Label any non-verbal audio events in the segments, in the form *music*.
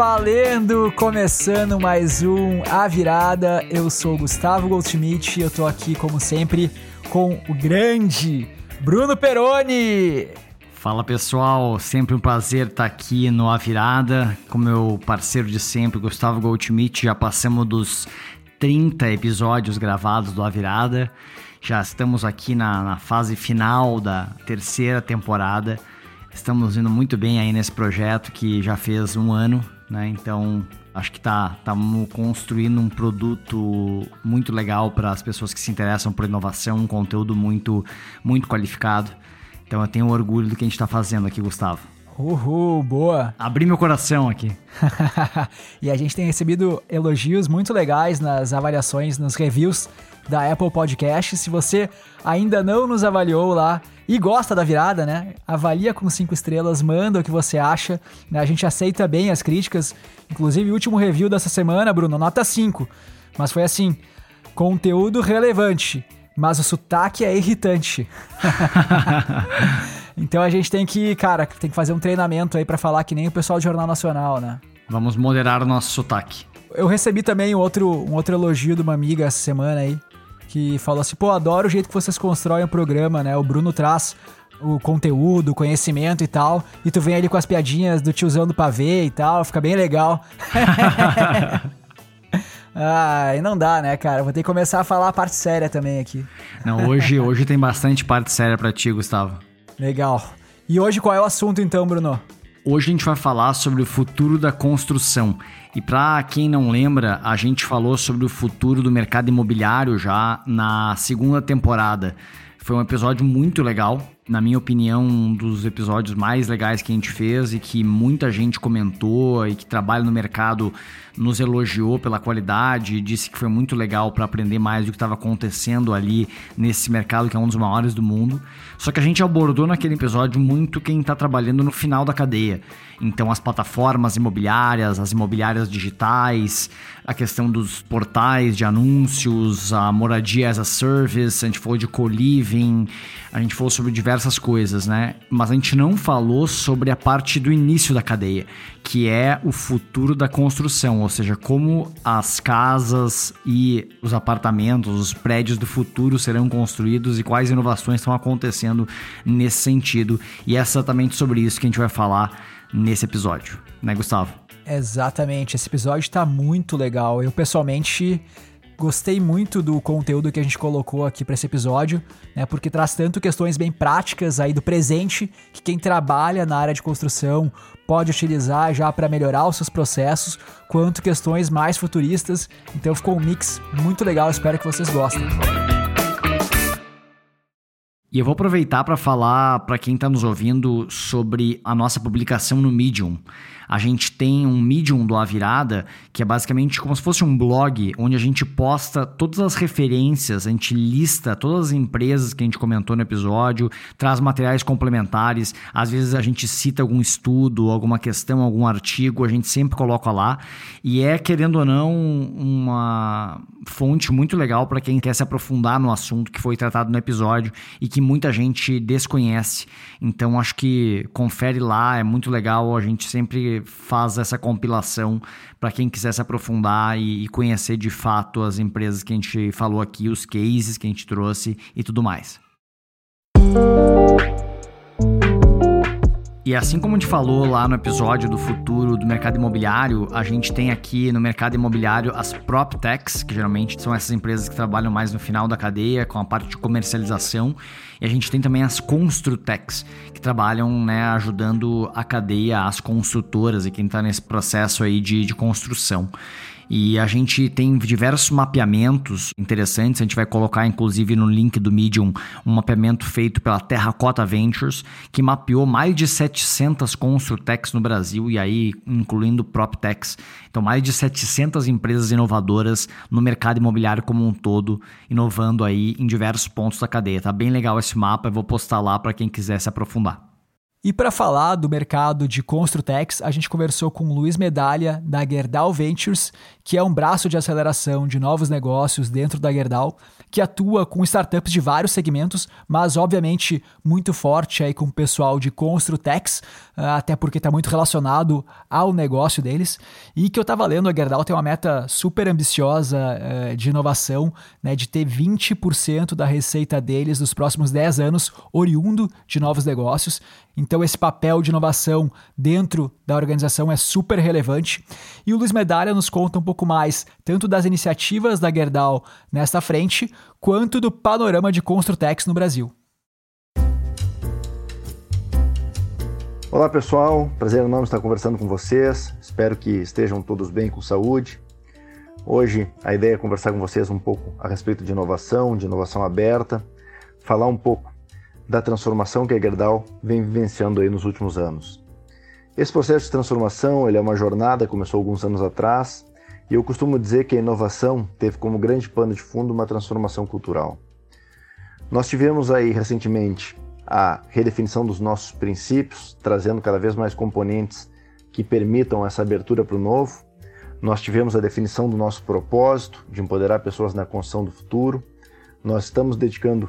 valendo! Começando mais um A Virada. Eu sou Gustavo Goldschmidt e eu tô aqui, como sempre, com o grande Bruno Peroni. Fala pessoal, sempre um prazer estar aqui no A Virada, com meu parceiro de sempre, Gustavo Goldschmidt. Já passamos dos 30 episódios gravados do A Virada, já estamos aqui na, na fase final da terceira temporada. Estamos indo muito bem aí nesse projeto que já fez um ano, né? Então acho que tá estamos construindo um produto muito legal para as pessoas que se interessam por inovação, um conteúdo muito muito qualificado. Então eu tenho orgulho do que a gente está fazendo aqui, Gustavo. Uhul, boa! Abri meu coração aqui. *laughs* e a gente tem recebido elogios muito legais nas avaliações, nos reviews da Apple Podcast. Se você ainda não nos avaliou lá e gosta da virada, né? Avalia com cinco estrelas, manda o que você acha. Né? A gente aceita bem as críticas. Inclusive, o último review dessa semana, Bruno, nota 5. Mas foi assim: conteúdo relevante mas o sotaque é irritante. *laughs* então a gente tem que, cara, tem que fazer um treinamento aí para falar que nem o pessoal do Jornal Nacional, né? Vamos moderar o nosso sotaque. Eu recebi também um outro, um outro elogio de uma amiga essa semana aí, que falou assim: pô, adoro o jeito que vocês constroem o programa, né? O Bruno traz o conteúdo, o conhecimento e tal, e tu vem ali com as piadinhas do tiozão do pavê e tal, fica bem legal. *laughs* E não dá, né, cara? Vou ter que começar a falar a parte séria também aqui. Não, hoje, hoje tem bastante parte séria para ti, Gustavo. Legal. E hoje qual é o assunto então, Bruno? Hoje a gente vai falar sobre o futuro da construção. E para quem não lembra, a gente falou sobre o futuro do mercado imobiliário já na segunda temporada. Foi um episódio muito legal, na minha opinião, um dos episódios mais legais que a gente fez e que muita gente comentou e que trabalha no mercado nos elogiou pela qualidade e disse que foi muito legal para aprender mais do que estava acontecendo ali nesse mercado que é um dos maiores do mundo. Só que a gente abordou naquele episódio muito quem está trabalhando no final da cadeia. Então, as plataformas imobiliárias, as imobiliárias digitais, a questão dos portais de anúncios, a moradia as a service, a gente falou de co-living, a gente falou sobre diversas coisas, né? Mas a gente não falou sobre a parte do início da cadeia, que é o futuro da construção, ou seja, como as casas e os apartamentos, os prédios do futuro serão construídos e quais inovações estão acontecendo nesse sentido. E é exatamente sobre isso que a gente vai falar nesse episódio, né, Gustavo? Exatamente, esse episódio está muito legal. Eu pessoalmente gostei muito do conteúdo que a gente colocou aqui para esse episódio, né? Porque traz tanto questões bem práticas aí do presente que quem trabalha na área de construção pode utilizar já para melhorar os seus processos, quanto questões mais futuristas. Então ficou um mix muito legal, espero que vocês gostem. E eu vou aproveitar para falar para quem está nos ouvindo sobre a nossa publicação no Medium. A gente tem um Medium do A Virada, que é basicamente como se fosse um blog, onde a gente posta todas as referências, a gente lista todas as empresas que a gente comentou no episódio, traz materiais complementares, às vezes a gente cita algum estudo, alguma questão, algum artigo, a gente sempre coloca lá. E é, querendo ou não, uma fonte muito legal para quem quer se aprofundar no assunto que foi tratado no episódio e que muita gente desconhece. Então acho que confere lá, é muito legal, a gente sempre faz essa compilação para quem quiser se aprofundar e, e, conhecer de fato as empresas que a gente falou aqui, os cases que a gente trouxe e tudo mais. E assim como a gente falou lá no episódio do futuro do mercado imobiliário, a gente tem aqui no mercado imobiliário as PropTechs, que geralmente são essas empresas que trabalham mais no final da cadeia, com a parte de comercialização. E a gente tem também as Construtex, que trabalham né, ajudando a cadeia, as construtoras e quem está nesse processo aí de, de construção. E a gente tem diversos mapeamentos interessantes. A gente vai colocar, inclusive, no link do Medium, um mapeamento feito pela Terracota Ventures, que mapeou mais de 700 Construtex no Brasil, e aí incluindo PropTechs. Então, mais de 700 empresas inovadoras no mercado imobiliário como um todo, inovando aí em diversos pontos da cadeia. Tá bem legal esse mapa, eu vou postar lá para quem quiser se aprofundar. E para falar do mercado de Construtex, a gente conversou com Luiz Medalha, da Gerdau Ventures, que é um braço de aceleração de novos negócios dentro da Gerdau, que atua com startups de vários segmentos, mas obviamente muito forte aí com o pessoal de Construtex, ah, até porque está muito relacionado ao negócio deles. E que eu estava lendo, a Gerdau tem uma meta super ambiciosa eh, de inovação, né, de ter 20% da receita deles nos próximos 10 anos oriundo de novos negócios. Então, esse papel de inovação dentro da organização é super relevante. E o Luiz Medalha nos conta um pouco mais, tanto das iniciativas da Gerdau nesta frente, quanto do panorama de Construtex no Brasil. Olá pessoal, prazer enorme estar conversando com vocês. Espero que estejam todos bem com saúde. Hoje a ideia é conversar com vocês um pouco a respeito de inovação, de inovação aberta, falar um pouco da transformação que a Gerdau vem vivenciando aí nos últimos anos. Esse processo de transformação ele é uma jornada, começou alguns anos atrás, e eu costumo dizer que a inovação teve como grande pano de fundo uma transformação cultural. Nós tivemos aí recentemente a redefinição dos nossos princípios, trazendo cada vez mais componentes que permitam essa abertura para o novo. Nós tivemos a definição do nosso propósito de empoderar pessoas na construção do futuro. Nós estamos dedicando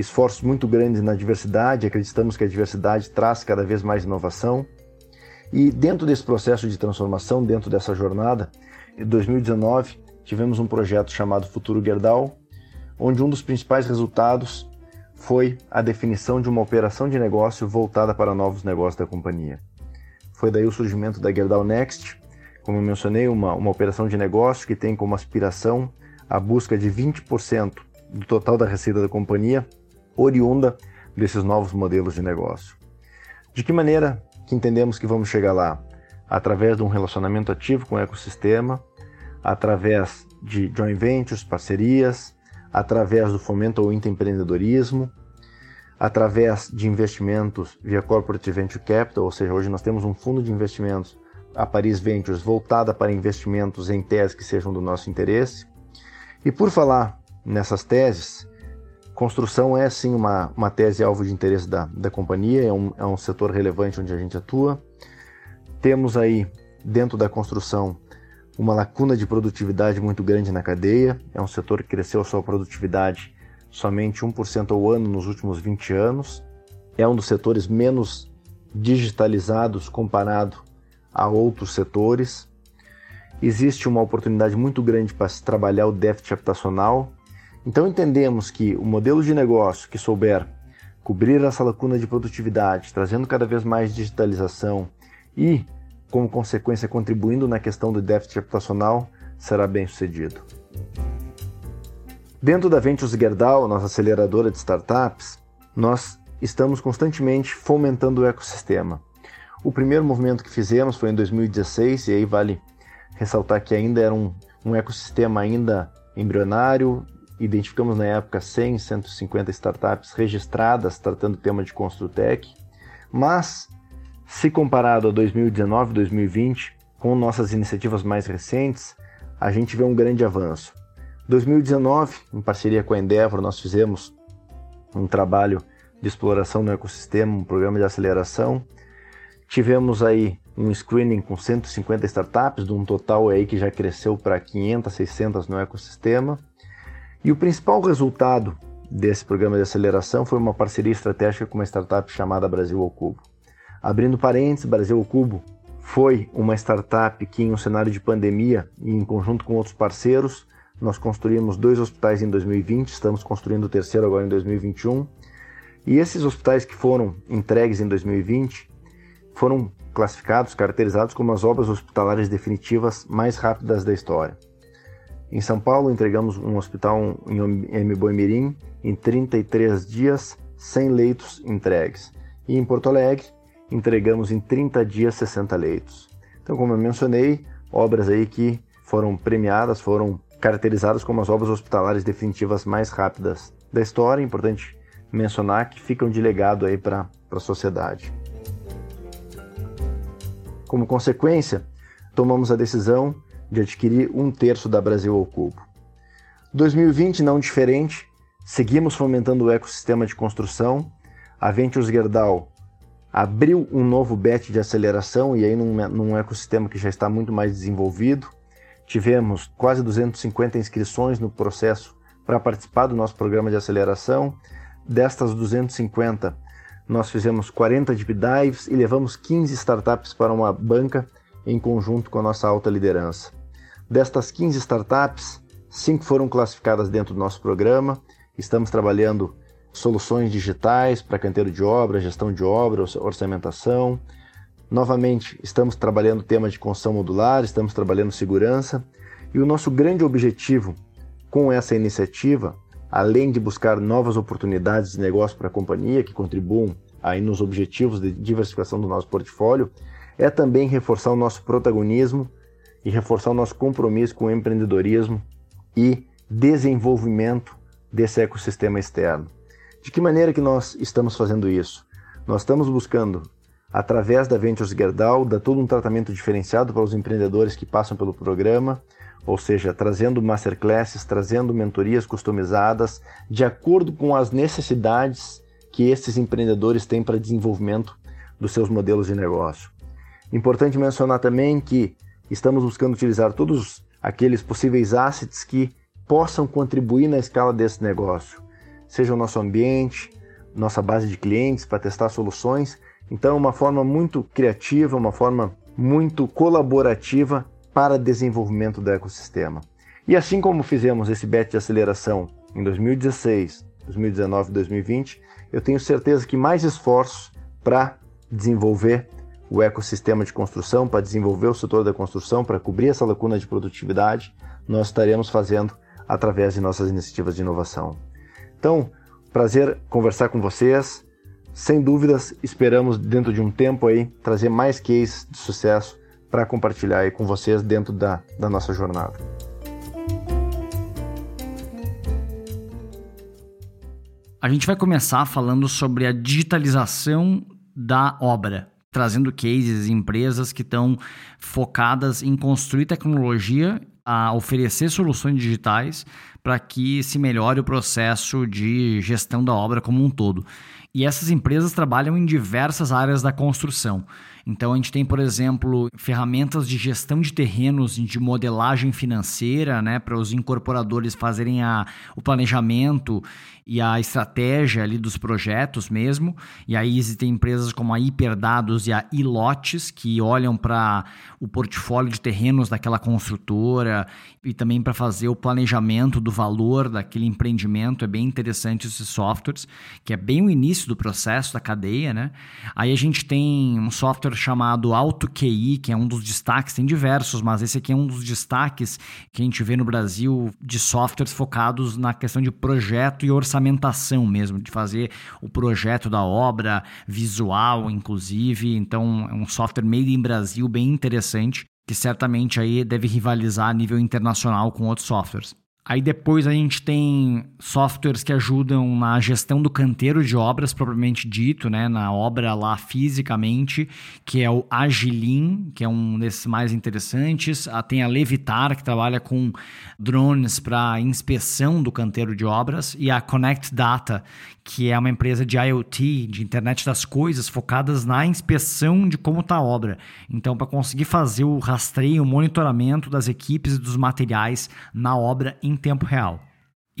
esforços muito grandes na diversidade, acreditamos que a diversidade traz cada vez mais inovação. E dentro desse processo de transformação, dentro dessa jornada, em 2019 tivemos um projeto chamado Futuro Gerdau, onde um dos principais resultados foi a definição de uma operação de negócio voltada para novos negócios da companhia. Foi daí o surgimento da Gerdau Next, como eu mencionei, uma, uma operação de negócio que tem como aspiração a busca de 20% do total da receita da companhia oriunda desses novos modelos de negócio. De que maneira que entendemos que vamos chegar lá? Através de um relacionamento ativo com o ecossistema, através de joint ventures, parcerias, através do fomento ao empreendedorismo, através de investimentos via Corporate Venture Capital, ou seja, hoje nós temos um fundo de investimentos, a Paris Ventures, voltada para investimentos em teses que sejam do nosso interesse. E por falar nessas teses, Construção é sim uma, uma tese alvo de interesse da, da companhia, é um, é um setor relevante onde a gente atua. Temos aí, dentro da construção, uma lacuna de produtividade muito grande na cadeia. É um setor que cresceu a sua produtividade somente 1% ao ano nos últimos 20 anos. É um dos setores menos digitalizados comparado a outros setores. Existe uma oportunidade muito grande para se trabalhar o déficit habitacional, então entendemos que o modelo de negócio que souber cobrir essa lacuna de produtividade, trazendo cada vez mais digitalização e, como consequência, contribuindo na questão do déficit habitacional, será bem sucedido. Dentro da Ventures Gerdau, nossa aceleradora de startups, nós estamos constantemente fomentando o ecossistema. O primeiro movimento que fizemos foi em 2016 e aí vale ressaltar que ainda era um, um ecossistema ainda embrionário, Identificamos na época 100, 150 startups registradas tratando o tema de Construtec, mas se comparado a 2019, 2020, com nossas iniciativas mais recentes, a gente vê um grande avanço. 2019, em parceria com a Endeavor, nós fizemos um trabalho de exploração no ecossistema, um programa de aceleração. Tivemos aí um screening com 150 startups, de um total aí que já cresceu para 500, 600 no ecossistema. E o principal resultado desse programa de aceleração foi uma parceria estratégica com uma startup chamada Brasil ao Cubo. Abrindo parênteses, Brasil ao Cubo foi uma startup que, em um cenário de pandemia e em conjunto com outros parceiros, nós construímos dois hospitais em 2020, estamos construindo o terceiro agora em 2021. E esses hospitais que foram entregues em 2020 foram classificados, caracterizados como as obras hospitalares definitivas mais rápidas da história. Em São Paulo, entregamos um hospital em Boimirim em 33 dias, 100 leitos entregues. E em Porto Alegre, entregamos em 30 dias 60 leitos. Então, como eu mencionei, obras aí que foram premiadas, foram caracterizadas como as obras hospitalares definitivas mais rápidas da história. Importante mencionar que ficam de legado aí para a sociedade. Como consequência, tomamos a decisão de adquirir um terço da Brasil ao cubo. 2020 não diferente, seguimos fomentando o ecossistema de construção. A Ventures Gerdau abriu um novo bet de aceleração e aí num, num ecossistema que já está muito mais desenvolvido. Tivemos quase 250 inscrições no processo para participar do nosso programa de aceleração. Destas 250, nós fizemos 40 deep dives e levamos 15 startups para uma banca em conjunto com a nossa alta liderança. Destas 15 startups, 5 foram classificadas dentro do nosso programa. Estamos trabalhando soluções digitais para canteiro de obra, gestão de obra, orçamentação. Novamente, estamos trabalhando tema de construção modular, estamos trabalhando segurança. E o nosso grande objetivo com essa iniciativa, além de buscar novas oportunidades de negócio para a companhia que contribuam aí nos objetivos de diversificação do nosso portfólio, é também reforçar o nosso protagonismo e reforçar o nosso compromisso com o empreendedorismo e desenvolvimento desse ecossistema externo. De que maneira que nós estamos fazendo isso? Nós estamos buscando, através da Ventures Gerdau, dar todo um tratamento diferenciado para os empreendedores que passam pelo programa, ou seja, trazendo masterclasses, trazendo mentorias customizadas de acordo com as necessidades que esses empreendedores têm para desenvolvimento dos seus modelos de negócio. Importante mencionar também que estamos buscando utilizar todos aqueles possíveis assets que possam contribuir na escala desse negócio seja o nosso ambiente, nossa base de clientes para testar soluções. Então, uma forma muito criativa, uma forma muito colaborativa para desenvolvimento do ecossistema. E assim como fizemos esse bet de aceleração em 2016, 2019 e 2020, eu tenho certeza que mais esforços para desenvolver o ecossistema de construção, para desenvolver o setor da construção, para cobrir essa lacuna de produtividade, nós estaremos fazendo através de nossas iniciativas de inovação. Então, prazer conversar com vocês. Sem dúvidas, esperamos dentro de um tempo aí trazer mais cases de sucesso para compartilhar aí com vocês dentro da, da nossa jornada. A gente vai começar falando sobre a digitalização da obra, trazendo cases empresas que estão focadas em construir tecnologia, a oferecer soluções digitais para que se melhore o processo de gestão da obra como um todo. E essas empresas trabalham em diversas áreas da construção. Então a gente tem, por exemplo, ferramentas de gestão de terrenos, de modelagem financeira, né, para os incorporadores fazerem a, o planejamento e a estratégia ali dos projetos mesmo. E aí existem empresas como a Hiperdados e a Ilotes que olham para o portfólio de terrenos daquela construtora e também para fazer o planejamento do valor daquele empreendimento. É bem interessante esses softwares, que é bem o início do processo da cadeia, né? Aí a gente tem um software chamado AutoQI, que é um dos destaques, tem diversos, mas esse aqui é um dos destaques que a gente vê no Brasil de softwares focados na questão de projeto e orçamentação mesmo, de fazer o projeto da obra, visual inclusive. Então é um software made in Brasil bem interessante, que certamente aí deve rivalizar a nível internacional com outros softwares. Aí depois a gente tem softwares que ajudam na gestão do canteiro de obras propriamente dito, né, na obra lá fisicamente, que é o Agilin, que é um desses mais interessantes. Ah, tem a Levitar, que trabalha com drones para inspeção do canteiro de obras, e a Connect Data, que é uma empresa de IoT, de internet das coisas, focadas na inspeção de como está a obra. Então, para conseguir fazer o rastreio, o monitoramento das equipes e dos materiais na obra em tempo real.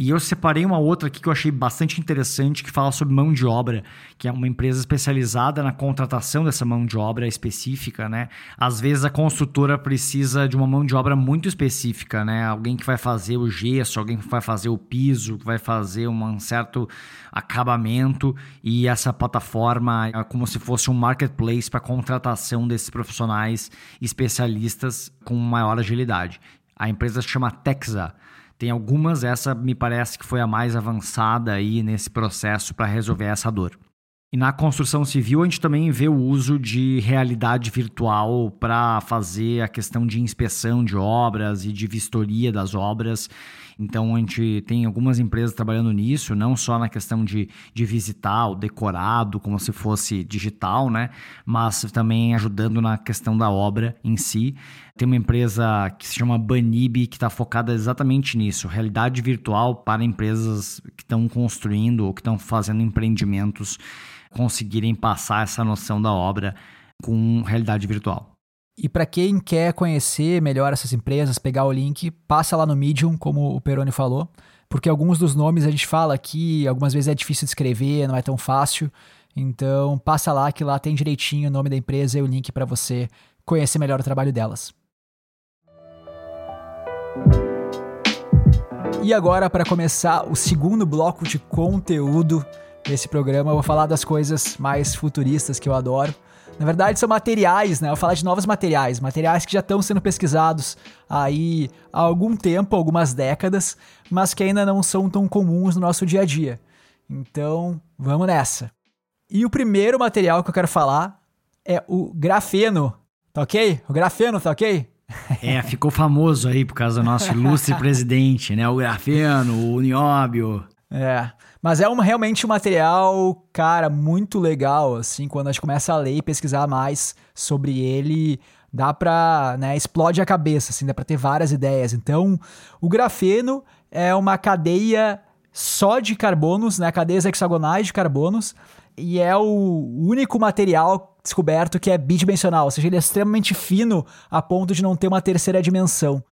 E eu separei uma outra aqui que eu achei bastante interessante, que fala sobre mão de obra, que é uma empresa especializada na contratação dessa mão de obra específica, né? Às vezes a construtora precisa de uma mão de obra muito específica, né? Alguém que vai fazer o gesso, alguém que vai fazer o piso, que vai fazer um certo acabamento, e essa plataforma é como se fosse um marketplace para contratação desses profissionais especialistas com maior agilidade. A empresa se chama Texa. Tem algumas, essa me parece que foi a mais avançada aí nesse processo para resolver essa dor. E na construção civil a gente também vê o uso de realidade virtual para fazer a questão de inspeção de obras e de vistoria das obras. Então a gente tem algumas empresas trabalhando nisso, não só na questão de, de visitar o decorado como se fosse digital, né? Mas também ajudando na questão da obra em si. Tem uma empresa que se chama Banib que está focada exatamente nisso, realidade virtual para empresas que estão construindo ou que estão fazendo empreendimentos conseguirem passar essa noção da obra com realidade virtual. E para quem quer conhecer melhor essas empresas, pegar o link, passa lá no Medium, como o Peroni falou, porque alguns dos nomes a gente fala aqui, algumas vezes é difícil de escrever, não é tão fácil. Então, passa lá que lá tem direitinho o nome da empresa e o link para você conhecer melhor o trabalho delas. E agora, para começar o segundo bloco de conteúdo desse programa, eu vou falar das coisas mais futuristas que eu adoro. Na verdade, são materiais, né? Eu vou falar de novos materiais, materiais que já estão sendo pesquisados aí há algum tempo, algumas décadas, mas que ainda não são tão comuns no nosso dia a dia. Então, vamos nessa. E o primeiro material que eu quero falar é o grafeno. Tá ok? O grafeno, tá ok? É, ficou famoso aí por causa do nosso ilustre *laughs* presidente, né? O grafeno, o nióbio. É. Mas é realmente um material, cara, muito legal, assim, quando a gente começa a ler e pesquisar mais sobre ele, dá pra, né, explode a cabeça, assim, dá pra ter várias ideias. Então, o grafeno é uma cadeia só de carbonos, né, cadeias hexagonais de carbonos, e é o único material descoberto que é bidimensional, ou seja, ele é extremamente fino a ponto de não ter uma terceira dimensão.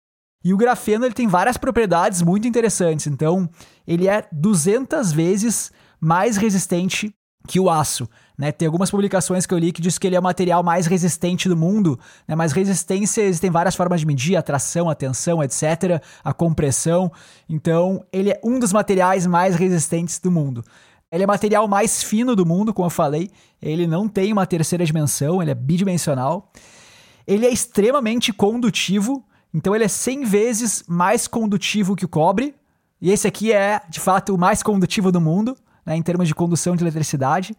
E o grafeno ele tem várias propriedades muito interessantes. Então, ele é 200 vezes mais resistente que o aço. Né? Tem algumas publicações que eu li que diz que ele é o material mais resistente do mundo, né? mas resistência existem várias formas de medir, a tração, a tensão, etc., a compressão. Então, ele é um dos materiais mais resistentes do mundo. Ele é o material mais fino do mundo, como eu falei. Ele não tem uma terceira dimensão, ele é bidimensional. Ele é extremamente condutivo, então ele é 100 vezes mais condutivo que o cobre. E esse aqui é, de fato, o mais condutivo do mundo, né, em termos de condução de eletricidade.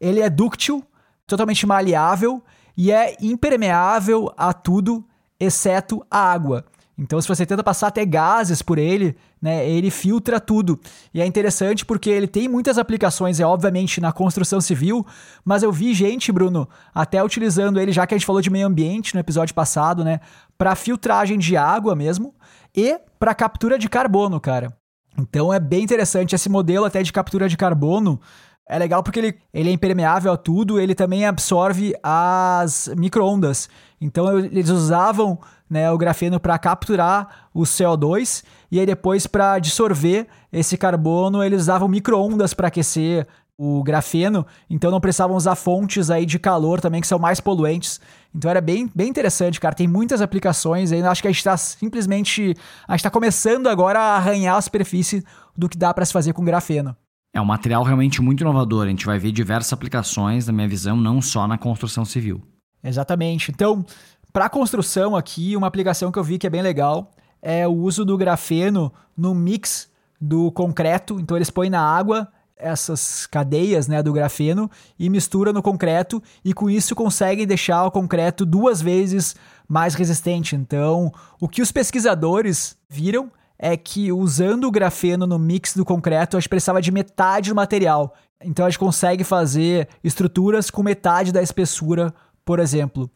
Ele é dúctil, totalmente maleável e é impermeável a tudo, exceto a água. Então, se você tenta passar até gases por ele, né, ele filtra tudo. E é interessante porque ele tem muitas aplicações, é obviamente na construção civil, mas eu vi gente, Bruno, até utilizando ele, já que a gente falou de meio ambiente no episódio passado, né, para filtragem de água mesmo e para captura de carbono, cara. Então é bem interessante esse modelo até de captura de carbono. É legal porque ele, ele é impermeável a tudo, ele também absorve as microondas. Então eles usavam né, o grafeno para capturar o CO2 e aí depois para dissolver esse carbono eles usavam microondas para aquecer o grafeno, então não precisavam usar fontes aí de calor também que são mais poluentes. Então era bem, bem interessante, cara. Tem muitas aplicações ainda. Acho que a gente está simplesmente. A gente está começando agora a arranhar a superfície do que dá para se fazer com grafeno. É um material realmente muito inovador. A gente vai ver diversas aplicações, na minha visão, não só na construção civil. Exatamente. Então, para construção aqui, uma aplicação que eu vi que é bem legal é o uso do grafeno no mix do concreto. Então eles põem na água essas cadeias né, do grafeno e mistura no concreto e com isso conseguem deixar o concreto duas vezes mais resistente. Então, o que os pesquisadores viram é que usando o grafeno no mix do concreto, a gente precisava de metade do material. Então a gente consegue fazer estruturas com metade da espessura, por exemplo.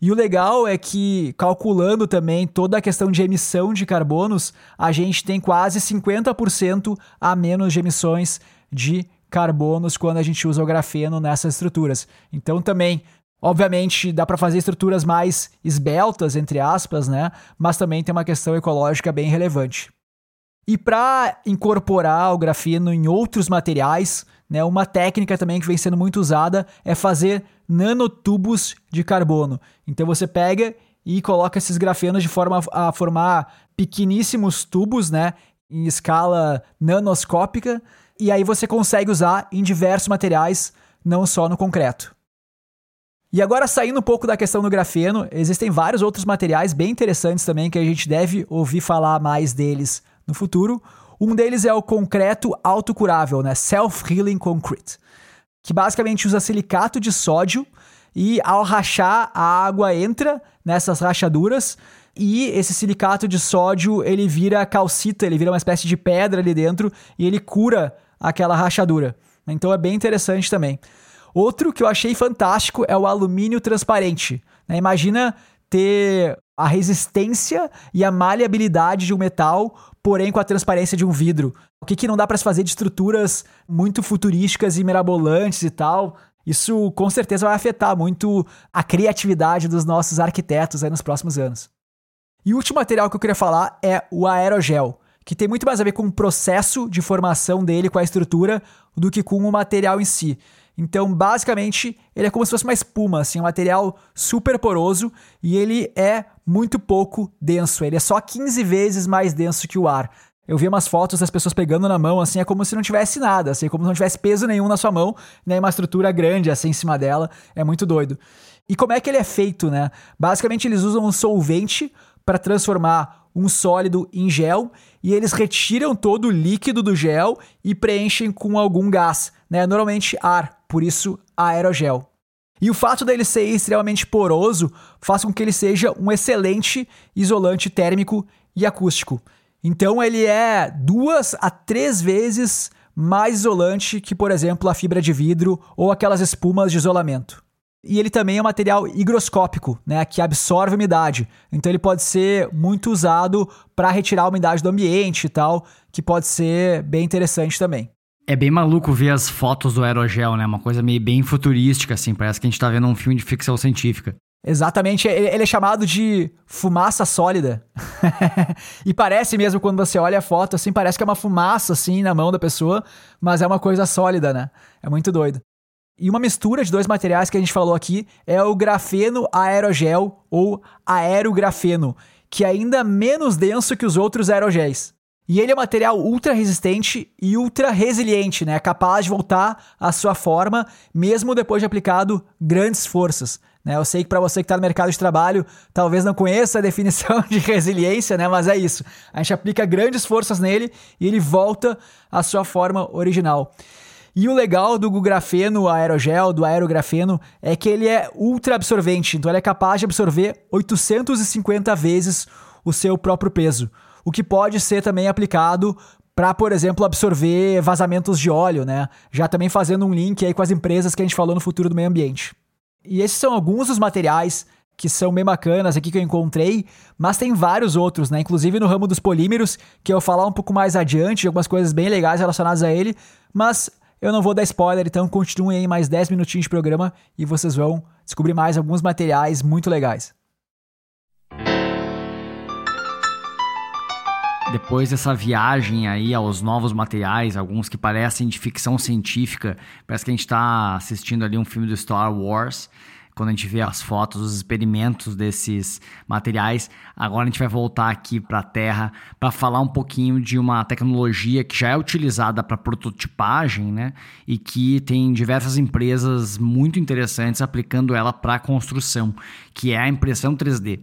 E o legal é que, calculando também toda a questão de emissão de carbonos, a gente tem quase 50% a menos de emissões de carbonos quando a gente usa o grafeno nessas estruturas. Então também, obviamente, dá para fazer estruturas mais esbeltas, entre aspas, né? Mas também tem uma questão ecológica bem relevante. E para incorporar o grafeno em outros materiais, né, uma técnica também que vem sendo muito usada é fazer nanotubos de carbono. Então você pega e coloca esses grafenos de forma a formar pequeníssimos tubos, né, em escala nanoscópica, e aí você consegue usar em diversos materiais, não só no concreto. E agora saindo um pouco da questão do grafeno, existem vários outros materiais bem interessantes também que a gente deve ouvir falar mais deles no futuro. Um deles é o concreto autocurável, né? Self-Healing Concrete, que basicamente usa silicato de sódio e ao rachar a água entra nessas rachaduras e esse silicato de sódio ele vira calcita, ele vira uma espécie de pedra ali dentro e ele cura aquela rachadura. Então é bem interessante também. Outro que eu achei fantástico é o alumínio transparente. Né? Imagina ter a resistência e a maleabilidade de um metal, porém com a transparência de um vidro. O que, que não dá para se fazer de estruturas muito futurísticas e mirabolantes e tal. Isso com certeza vai afetar muito a criatividade dos nossos arquitetos aí nos próximos anos. E o último material que eu queria falar é o aerogel, que tem muito mais a ver com o processo de formação dele, com a estrutura, do que com o material em si. Então, basicamente, ele é como se fosse uma espuma, assim, um material super poroso e ele é muito pouco denso. Ele é só 15 vezes mais denso que o ar. Eu vi umas fotos das pessoas pegando na mão, assim, é como se não tivesse nada, assim, como se não tivesse peso nenhum na sua mão, né? Uma estrutura grande, assim, em cima dela. É muito doido. E como é que ele é feito, né? Basicamente, eles usam um solvente para transformar um sólido em gel e eles retiram todo o líquido do gel e preenchem com algum gás, né? Normalmente ar por isso aerogel. E o fato dele ser extremamente poroso faz com que ele seja um excelente isolante térmico e acústico. Então ele é duas a três vezes mais isolante que, por exemplo, a fibra de vidro ou aquelas espumas de isolamento. E ele também é um material higroscópico, né, que absorve umidade. Então ele pode ser muito usado para retirar a umidade do ambiente e tal, que pode ser bem interessante também. É bem maluco ver as fotos do aerogel, né? Uma coisa meio bem futurística, assim. Parece que a gente tá vendo um filme de ficção científica. Exatamente, ele é chamado de fumaça sólida. *laughs* e parece mesmo quando você olha a foto, assim, parece que é uma fumaça, assim, na mão da pessoa, mas é uma coisa sólida, né? É muito doido. E uma mistura de dois materiais que a gente falou aqui é o grafeno aerogel ou aerografeno, que é ainda menos denso que os outros aerogéis. E ele é um material ultra resistente e ultra resiliente, né? Capaz de voltar à sua forma mesmo depois de aplicado grandes forças. Né? Eu sei que para você que está no mercado de trabalho, talvez não conheça a definição de resiliência, né? Mas é isso. A gente aplica grandes forças nele e ele volta à sua forma original. E o legal do grafeno aerogel, do aerografeno, é que ele é ultra absorvente, então ele é capaz de absorver 850 vezes o seu próprio peso o que pode ser também aplicado para, por exemplo, absorver vazamentos de óleo, né? Já também fazendo um link aí com as empresas que a gente falou no futuro do meio ambiente. E esses são alguns dos materiais que são bem bacanas aqui que eu encontrei, mas tem vários outros, né? Inclusive no ramo dos polímeros, que eu vou falar um pouco mais adiante, algumas coisas bem legais relacionadas a ele, mas eu não vou dar spoiler, então continuem aí mais 10 minutinhos de programa e vocês vão descobrir mais alguns materiais muito legais. Depois dessa viagem aí aos novos materiais, alguns que parecem de ficção científica, parece que a gente está assistindo ali um filme do Star Wars, quando a gente vê as fotos, os experimentos desses materiais. Agora a gente vai voltar aqui para a Terra para falar um pouquinho de uma tecnologia que já é utilizada para prototipagem, né? E que tem diversas empresas muito interessantes aplicando ela para construção, que é a impressão 3D.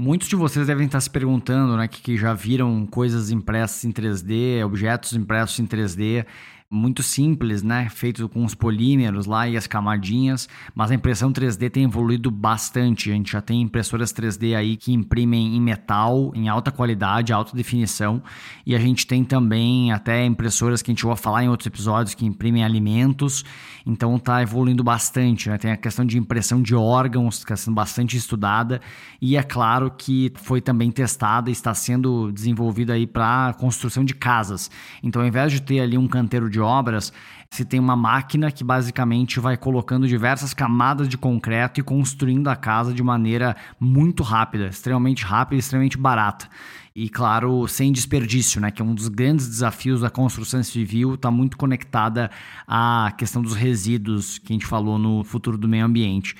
Muitos de vocês devem estar se perguntando, né, que, que já viram coisas impressas em 3D, objetos impressos em 3D muito simples, né? Feito com os polímeros lá e as camadinhas, mas a impressão 3D tem evoluído bastante. A gente já tem impressoras 3D aí que imprimem em metal, em alta qualidade, alta definição, e a gente tem também até impressoras que a gente vai falar em outros episódios que imprimem alimentos. Então está evoluindo bastante, né? Tem a questão de impressão de órgãos que está sendo bastante estudada e é claro que foi também testada está sendo desenvolvida aí para construção de casas. Então, ao invés de ter ali um canteiro de de obras, se tem uma máquina que basicamente vai colocando diversas camadas de concreto e construindo a casa de maneira muito rápida, extremamente rápida e extremamente barata. E claro, sem desperdício, né? Que é um dos grandes desafios da construção civil, está muito conectada à questão dos resíduos que a gente falou no futuro do meio ambiente.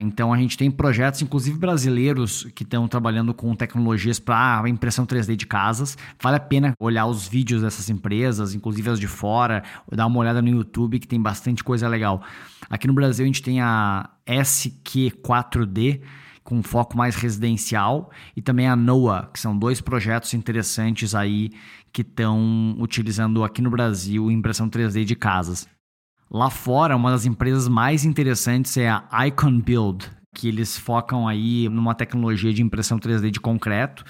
Então a gente tem projetos, inclusive brasileiros, que estão trabalhando com tecnologias para impressão 3D de casas. Vale a pena olhar os vídeos dessas empresas, inclusive as de fora, dar uma olhada no YouTube que tem bastante coisa legal. Aqui no Brasil a gente tem a SQ4D com foco mais residencial e também a NOAA, que são dois projetos interessantes aí que estão utilizando aqui no Brasil impressão 3D de casas. Lá fora, uma das empresas mais interessantes é a Icon Build, que eles focam aí numa tecnologia de impressão 3D de concreto.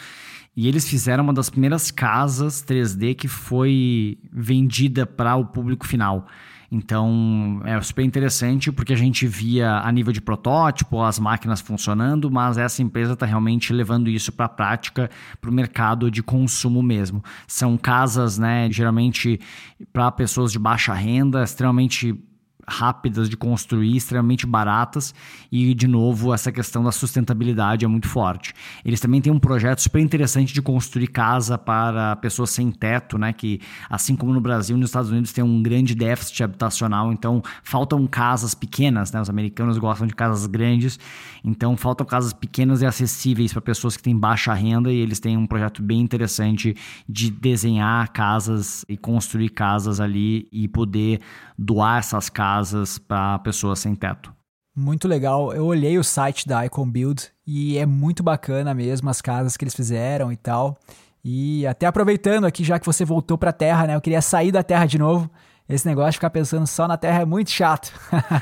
E eles fizeram uma das primeiras casas 3D que foi vendida para o público final. Então é super interessante porque a gente via a nível de protótipo as máquinas funcionando, mas essa empresa está realmente levando isso para a prática, para o mercado de consumo mesmo. São casas, né, geralmente para pessoas de baixa renda, extremamente rápidas de construir, extremamente baratas e, de novo, essa questão da sustentabilidade é muito forte. Eles também têm um projeto super interessante de construir casa para pessoas sem teto, né? Que, assim como no Brasil e nos Estados Unidos, tem um grande déficit habitacional, então faltam casas pequenas, né? Os americanos gostam de casas grandes, então faltam casas pequenas e acessíveis para pessoas que têm baixa renda e eles têm um projeto bem interessante de desenhar casas e construir casas ali e poder doar essas casas para pessoas sem teto. Muito legal. Eu olhei o site da Icon Build e é muito bacana mesmo as casas que eles fizeram e tal. E até aproveitando aqui, já que você voltou para a Terra, né? Eu queria sair da Terra de novo. Esse negócio de ficar pensando só na Terra é muito chato.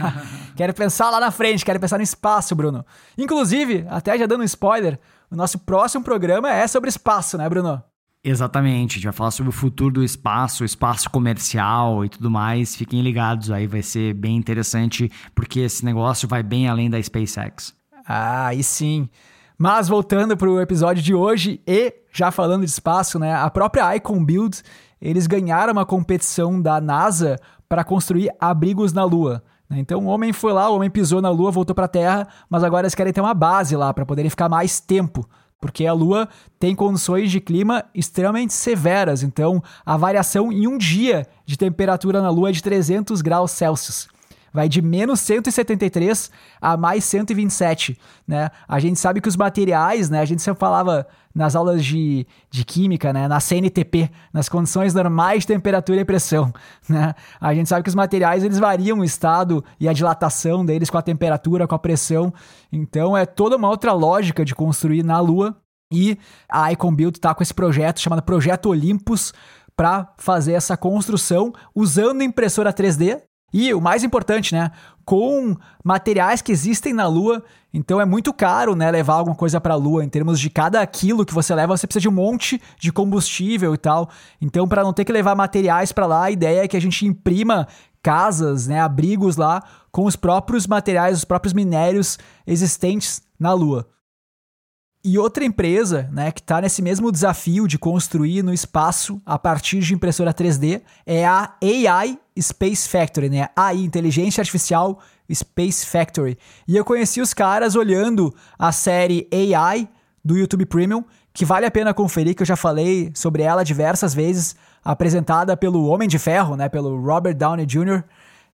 *laughs* quero pensar lá na frente, quero pensar no espaço, Bruno. Inclusive, até já dando um spoiler, o nosso próximo programa é sobre espaço, né, Bruno? Exatamente, a gente vai falar sobre o futuro do espaço, espaço comercial e tudo mais. Fiquem ligados aí, vai ser bem interessante, porque esse negócio vai bem além da SpaceX. Ah, e sim. Mas voltando para o episódio de hoje e já falando de espaço, né? A própria Icon Build, eles ganharam uma competição da NASA para construir abrigos na Lua. Né? Então o homem foi lá, o homem pisou na Lua, voltou para a Terra, mas agora eles querem ter uma base lá para poderem ficar mais tempo porque a Lua tem condições de clima extremamente severas, então a variação em um dia de temperatura na Lua é de 300 graus Celsius. Vai de menos 173 a mais 127, né? A gente sabe que os materiais, né? A gente sempre falava nas aulas de, de química, né? Na CNTP, nas condições normais de temperatura e pressão, *laughs* né? A gente sabe que os materiais, eles variam o estado e a dilatação deles com a temperatura, com a pressão. Então, é toda uma outra lógica de construir na Lua. E a Icon Build está com esse projeto chamado Projeto Olympus para fazer essa construção usando impressora 3D, e o mais importante, né? Com materiais que existem na Lua, então é muito caro, né? Levar alguma coisa para a Lua. Em termos de cada quilo que você leva, você precisa de um monte de combustível e tal. Então, para não ter que levar materiais para lá, a ideia é que a gente imprima casas, né? Abrigos lá com os próprios materiais, os próprios minérios existentes na Lua. E outra empresa né, que está nesse mesmo desafio de construir no espaço a partir de impressora 3D é a AI Space Factory, né? AI, Inteligência Artificial Space Factory. E eu conheci os caras olhando a série AI do YouTube Premium, que vale a pena conferir, que eu já falei sobre ela diversas vezes, apresentada pelo Homem de Ferro, né, pelo Robert Downey Jr.,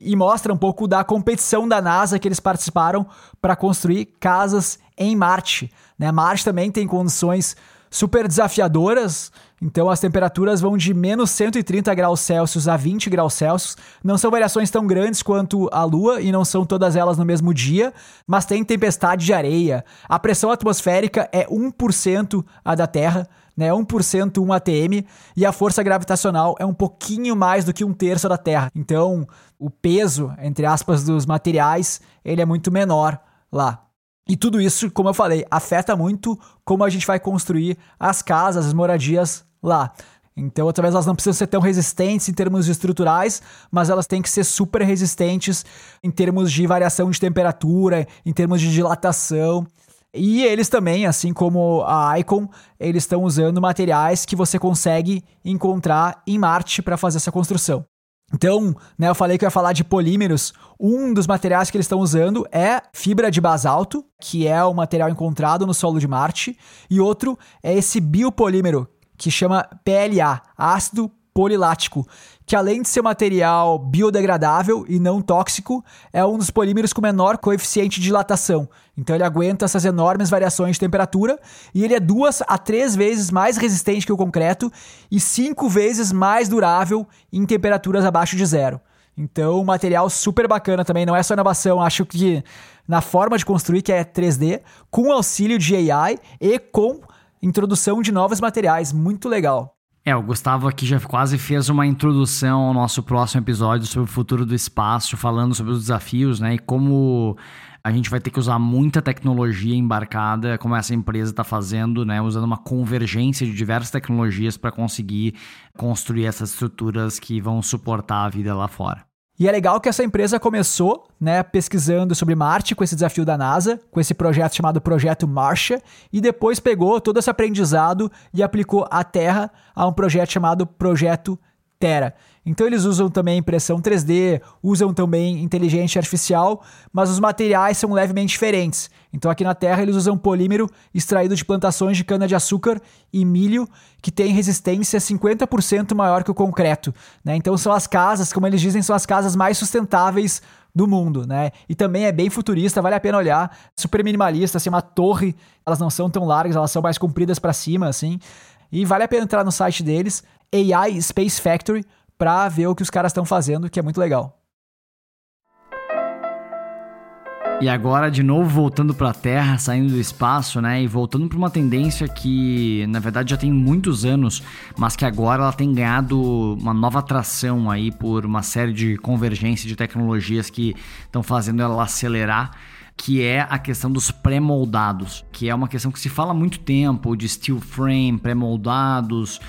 e mostra um pouco da competição da NASA que eles participaram para construir casas em Marte. Né? Marte também tem condições super desafiadoras, então as temperaturas vão de menos 130 graus Celsius a 20 graus Celsius. Não são variações tão grandes quanto a Lua e não são todas elas no mesmo dia, mas tem tempestade de areia. A pressão atmosférica é 1% a da Terra, né? 1% 1 ATM, e a força gravitacional é um pouquinho mais do que um terço da Terra. Então, o peso, entre aspas, dos materiais, ele é muito menor lá. E tudo isso, como eu falei, afeta muito como a gente vai construir as casas, as moradias lá. Então, talvez elas não precisam ser tão resistentes em termos estruturais, mas elas têm que ser super resistentes em termos de variação de temperatura, em termos de dilatação. E eles também, assim como a Icon, eles estão usando materiais que você consegue encontrar em Marte para fazer essa construção. Então, né, eu falei que eu ia falar de polímeros. Um dos materiais que eles estão usando é fibra de basalto, que é o material encontrado no solo de Marte, e outro é esse biopolímero, que chama PLA, ácido polilático, que além de ser material biodegradável e não tóxico, é um dos polímeros com menor coeficiente de dilatação. Então ele aguenta essas enormes variações de temperatura e ele é duas a três vezes mais resistente que o concreto e cinco vezes mais durável em temperaturas abaixo de zero. Então, um material super bacana também, não é só inovação, acho que na forma de construir, que é 3D, com auxílio de AI e com introdução de novos materiais, muito legal. É, o Gustavo aqui já quase fez uma introdução ao nosso próximo episódio sobre o futuro do espaço, falando sobre os desafios, né? E como a gente vai ter que usar muita tecnologia embarcada, como essa empresa está fazendo, né? Usando uma convergência de diversas tecnologias para conseguir construir essas estruturas que vão suportar a vida lá fora. E é legal que essa empresa começou, né, pesquisando sobre Marte com esse desafio da NASA, com esse projeto chamado Projeto Marcia, e depois pegou todo esse aprendizado e aplicou à Terra a um projeto chamado Projeto Terra. Então eles usam também impressão 3D, usam também inteligência artificial, mas os materiais são levemente diferentes. Então aqui na Terra eles usam polímero extraído de plantações de cana-de-açúcar e milho, que tem resistência 50% maior que o concreto. Né? Então são as casas, como eles dizem, são as casas mais sustentáveis do mundo, né? E também é bem futurista, vale a pena olhar. Super minimalista, assim, uma torre, elas não são tão largas, elas são mais compridas para cima, assim. E vale a pena entrar no site deles, AI Space Factory, para ver o que os caras estão fazendo, que é muito legal. E agora, de novo, voltando para a Terra, saindo do espaço, né? E voltando para uma tendência que, na verdade, já tem muitos anos, mas que agora ela tem ganhado uma nova atração aí por uma série de convergência de tecnologias que estão fazendo ela acelerar que é a questão dos pré-moldados, que é uma questão que se fala há muito tempo de steel frame, pré-moldados,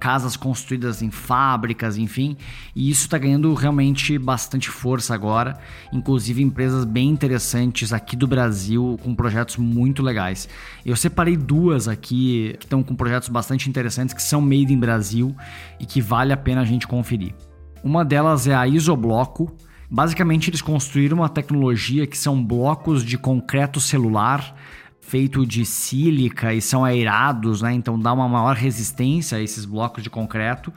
casas construídas em fábricas, enfim, e isso está ganhando realmente bastante força agora, inclusive empresas bem interessantes aqui do Brasil com projetos muito legais. Eu separei duas aqui que estão com projetos bastante interessantes que são made in Brasil e que vale a pena a gente conferir. Uma delas é a Isobloco. Basicamente, eles construíram uma tecnologia que são blocos de concreto celular feito de sílica e são aerados, né? Então dá uma maior resistência a esses blocos de concreto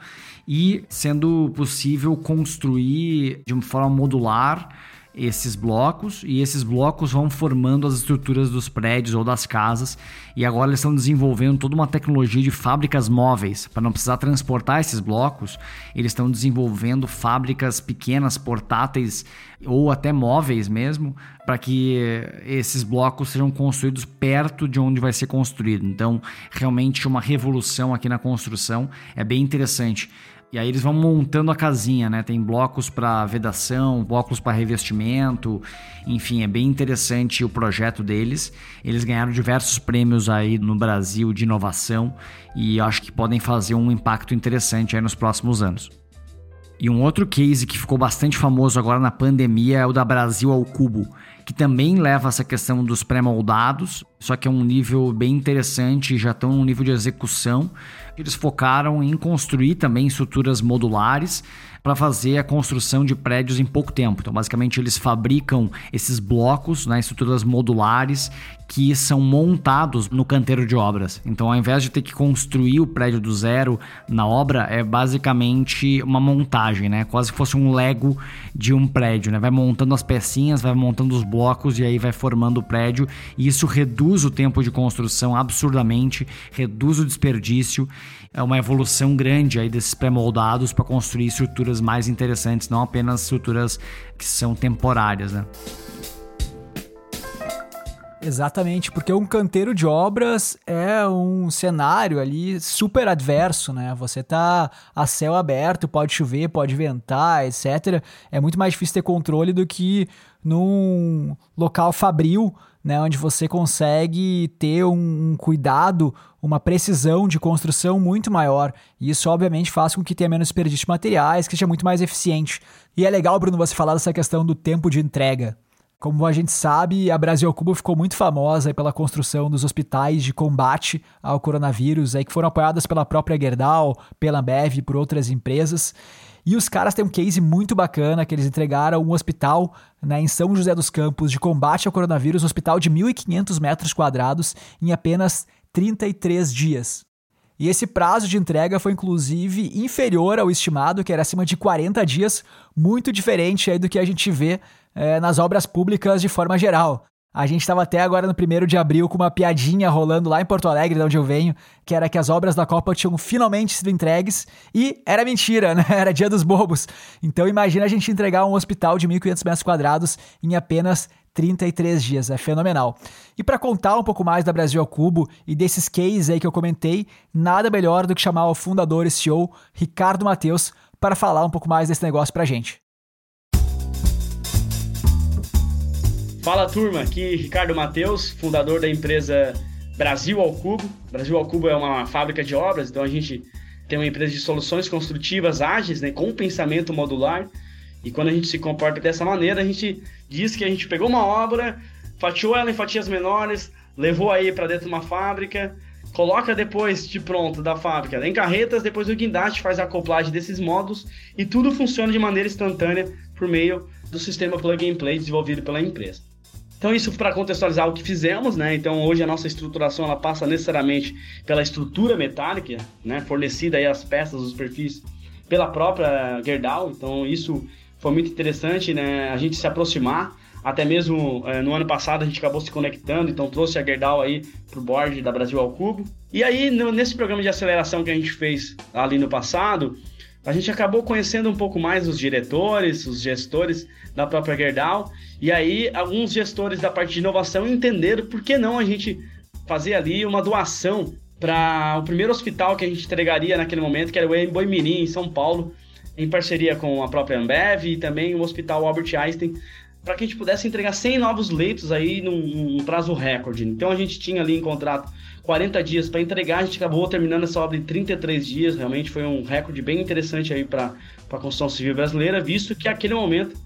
e sendo possível construir de uma forma modular esses blocos e esses blocos vão formando as estruturas dos prédios ou das casas e agora eles estão desenvolvendo toda uma tecnologia de fábricas móveis. Para não precisar transportar esses blocos eles estão desenvolvendo fábricas pequenas portáteis ou até móveis mesmo para que esses blocos sejam construídos perto de onde vai ser construído. Então realmente uma revolução aqui na construção. É bem interessante e aí eles vão montando a casinha, né? Tem blocos para vedação, blocos para revestimento, enfim, é bem interessante o projeto deles. Eles ganharam diversos prêmios aí no Brasil de inovação e acho que podem fazer um impacto interessante aí nos próximos anos. E um outro case que ficou bastante famoso agora na pandemia é o da Brasil ao Cubo, que também leva essa questão dos pré-moldados, só que é um nível bem interessante, já estão num nível de execução eles focaram em construir também estruturas modulares para fazer a construção de prédios em pouco tempo. Então, basicamente, eles fabricam esses blocos, né, estruturas modulares que são montados no canteiro de obras. Então, ao invés de ter que construir o prédio do zero na obra, é basicamente uma montagem, né? Quase fosse um Lego de um prédio, né? Vai montando as pecinhas, vai montando os blocos e aí vai formando o prédio. E isso reduz o tempo de construção absurdamente, reduz o desperdício é uma evolução grande aí desses pré-moldados para construir estruturas mais interessantes, não apenas estruturas que são temporárias, né? Exatamente, porque um canteiro de obras é um cenário ali super adverso, né? Você tá a céu aberto, pode chover, pode ventar, etc. É muito mais difícil ter controle do que num local fabril, né? Onde você consegue ter um, cuidado, uma precisão de construção muito maior. E isso, obviamente, faz com que tenha menos desperdício de materiais, que seja muito mais eficiente. E é legal, Bruno, você falar dessa questão do tempo de entrega. Como a gente sabe, a Brasil Cubo ficou muito famosa pela construção dos hospitais de combate ao coronavírus, aí que foram apoiadas pela própria Gerdau, pela Ambev e por outras empresas. E os caras têm um case muito bacana que eles entregaram um hospital né, em São José dos Campos de combate ao coronavírus, um hospital de 1.500 metros quadrados em apenas 33 dias. E esse prazo de entrega foi inclusive inferior ao estimado, que era acima de 40 dias, muito diferente aí do que a gente vê é, nas obras públicas de forma geral. A gente estava até agora no primeiro de abril com uma piadinha rolando lá em Porto Alegre, de onde eu venho, que era que as obras da Copa tinham finalmente sido entregues e era mentira, né? *laughs* Era dia dos bobos. Então imagina a gente entregar um hospital de 1.500 metros quadrados em apenas 33 dias, é fenomenal. E para contar um pouco mais da Brasil ao Cubo e desses cases aí que eu comentei, nada melhor do que chamar o fundador e CEO Ricardo Mateus para falar um pouco mais desse negócio pra gente. Fala turma, aqui Ricardo Mateus, fundador da empresa Brasil ao Cubo. Brasil ao Cubo é uma fábrica de obras, então a gente tem uma empresa de soluções construtivas ágeis, né, com pensamento modular. E quando a gente se comporta dessa maneira, a gente diz que a gente pegou uma obra, fatiou ela em fatias menores, levou aí para dentro de uma fábrica, coloca depois de pronto da fábrica em carretas, depois o guindaste faz a acoplagem desses módulos e tudo funciona de maneira instantânea por meio do sistema plug and play desenvolvido pela empresa. Então isso para contextualizar o que fizemos, né? Então hoje a nossa estruturação ela passa necessariamente pela estrutura metálica, né? Fornecida aí as peças, os perfis pela própria Gerdau. Então isso foi muito interessante, né? A gente se aproximar. Até mesmo é, no ano passado a gente acabou se conectando, então trouxe a Gerdau aí pro board da Brasil ao Cubo. E aí no, nesse programa de aceleração que a gente fez ali no passado, a gente acabou conhecendo um pouco mais os diretores, os gestores da própria Gerdau, e aí alguns gestores da parte de inovação entenderam por que não a gente fazer ali uma doação para o primeiro hospital que a gente entregaria naquele momento, que era o Emboimirim, em São Paulo, em parceria com a própria Ambev e também o Hospital Albert Einstein, para que a gente pudesse entregar 100 novos leitos aí num, num prazo recorde. Então a gente tinha ali em contrato 40 dias para entregar, a gente acabou terminando essa obra em 33 dias, realmente foi um recorde bem interessante aí para a construção civil brasileira, visto que aquele momento,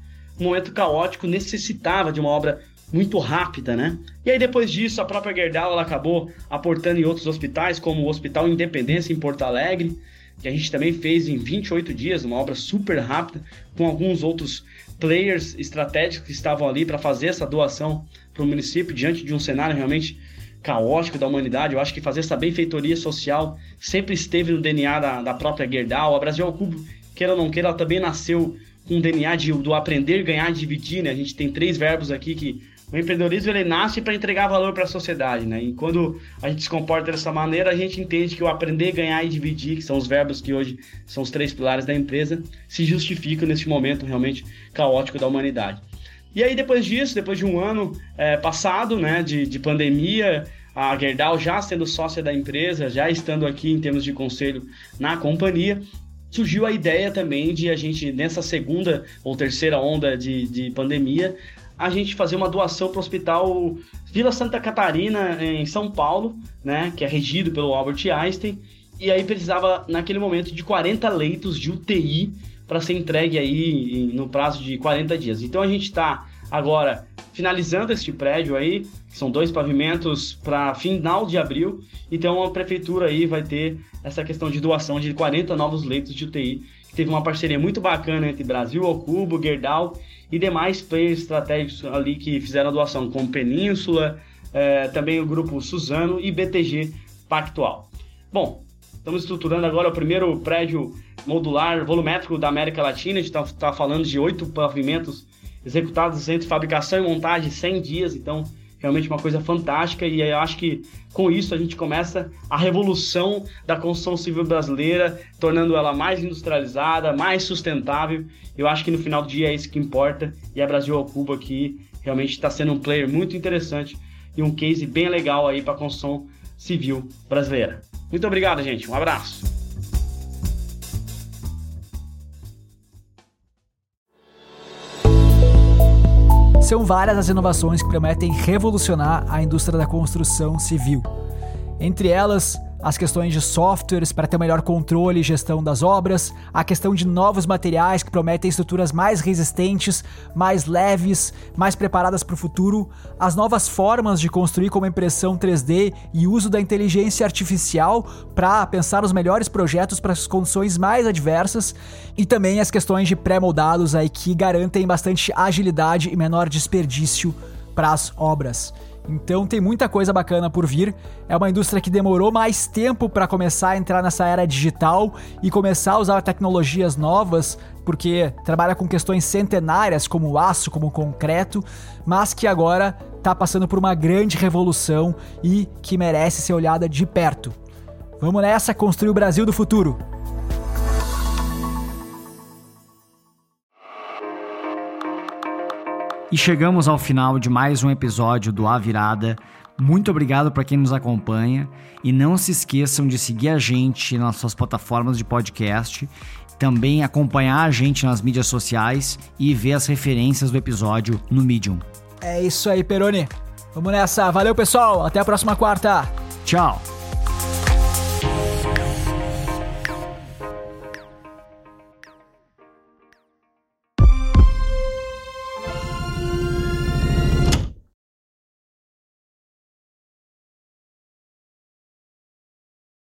um momento caótico, necessitava de uma obra muito rápida, né? E aí depois disso, a própria Gerdau ela acabou aportando em outros hospitais, como o Hospital Independência em Porto Alegre, que a gente também fez em 28 dias, uma obra super rápida, com alguns outros players estratégicos que estavam ali para fazer essa doação para o município diante de um cenário realmente caótico da humanidade. Eu acho que fazer essa benfeitoria social sempre esteve no DNA da, da própria Gerdau. A Brasil ao Cubo, queira ou não queira, ela também nasceu com o DNA de, do aprender, ganhar dividir. Né? A gente tem três verbos aqui que o empreendedorismo ele nasce para entregar valor para a sociedade, né? E quando a gente se comporta dessa maneira, a gente entende que o aprender, ganhar e dividir, que são os verbos que hoje são os três pilares da empresa, se justificam nesse momento realmente caótico da humanidade. E aí depois disso, depois de um ano é, passado, né, de, de pandemia, a Gerdau já sendo sócia da empresa, já estando aqui em termos de conselho na companhia, surgiu a ideia também de a gente, nessa segunda ou terceira onda de, de pandemia, a gente fazer uma doação para o Hospital Vila Santa Catarina, em São Paulo, né, que é regido pelo Albert Einstein, e aí precisava, naquele momento, de 40 leitos de UTI para ser entregue aí no prazo de 40 dias. Então a gente está agora finalizando este prédio aí, são dois pavimentos para final de abril, então a prefeitura aí vai ter essa questão de doação de 40 novos leitos de UTI, que teve uma parceria muito bacana entre Brasil ao Cubo, Gerdau e demais players estratégicos ali que fizeram a doação, como Península, é, também o grupo Suzano e BTG Pactual. Bom, estamos estruturando agora o primeiro prédio modular volumétrico da América Latina, a gente está tá falando de oito pavimentos executados entre fabricação e montagem em 100 dias, então realmente uma coisa fantástica e eu acho que com isso a gente começa a revolução da construção civil brasileira, tornando ela mais industrializada, mais sustentável. Eu acho que no final do dia é isso que importa e a Brasil ao Cuba que realmente está sendo um player muito interessante e um case bem legal aí para a construção civil brasileira. Muito obrigado, gente. Um abraço. São várias as inovações que prometem revolucionar a indústria da construção civil. Entre elas, as questões de softwares para ter o melhor controle e gestão das obras, a questão de novos materiais que prometem estruturas mais resistentes, mais leves, mais preparadas para o futuro, as novas formas de construir como impressão 3D e uso da inteligência artificial para pensar os melhores projetos para as condições mais adversas, e também as questões de pré-moldados aí que garantem bastante agilidade e menor desperdício para as obras. Então tem muita coisa bacana por vir. É uma indústria que demorou mais tempo para começar a entrar nessa era digital e começar a usar tecnologias novas, porque trabalha com questões centenárias como aço, como concreto, mas que agora está passando por uma grande revolução e que merece ser olhada de perto. Vamos nessa construir o Brasil do futuro. E chegamos ao final de mais um episódio do A Virada. Muito obrigado para quem nos acompanha e não se esqueçam de seguir a gente nas suas plataformas de podcast, também acompanhar a gente nas mídias sociais e ver as referências do episódio no Medium. É isso aí, Peroni. Vamos nessa. Valeu, pessoal. Até a próxima quarta. Tchau.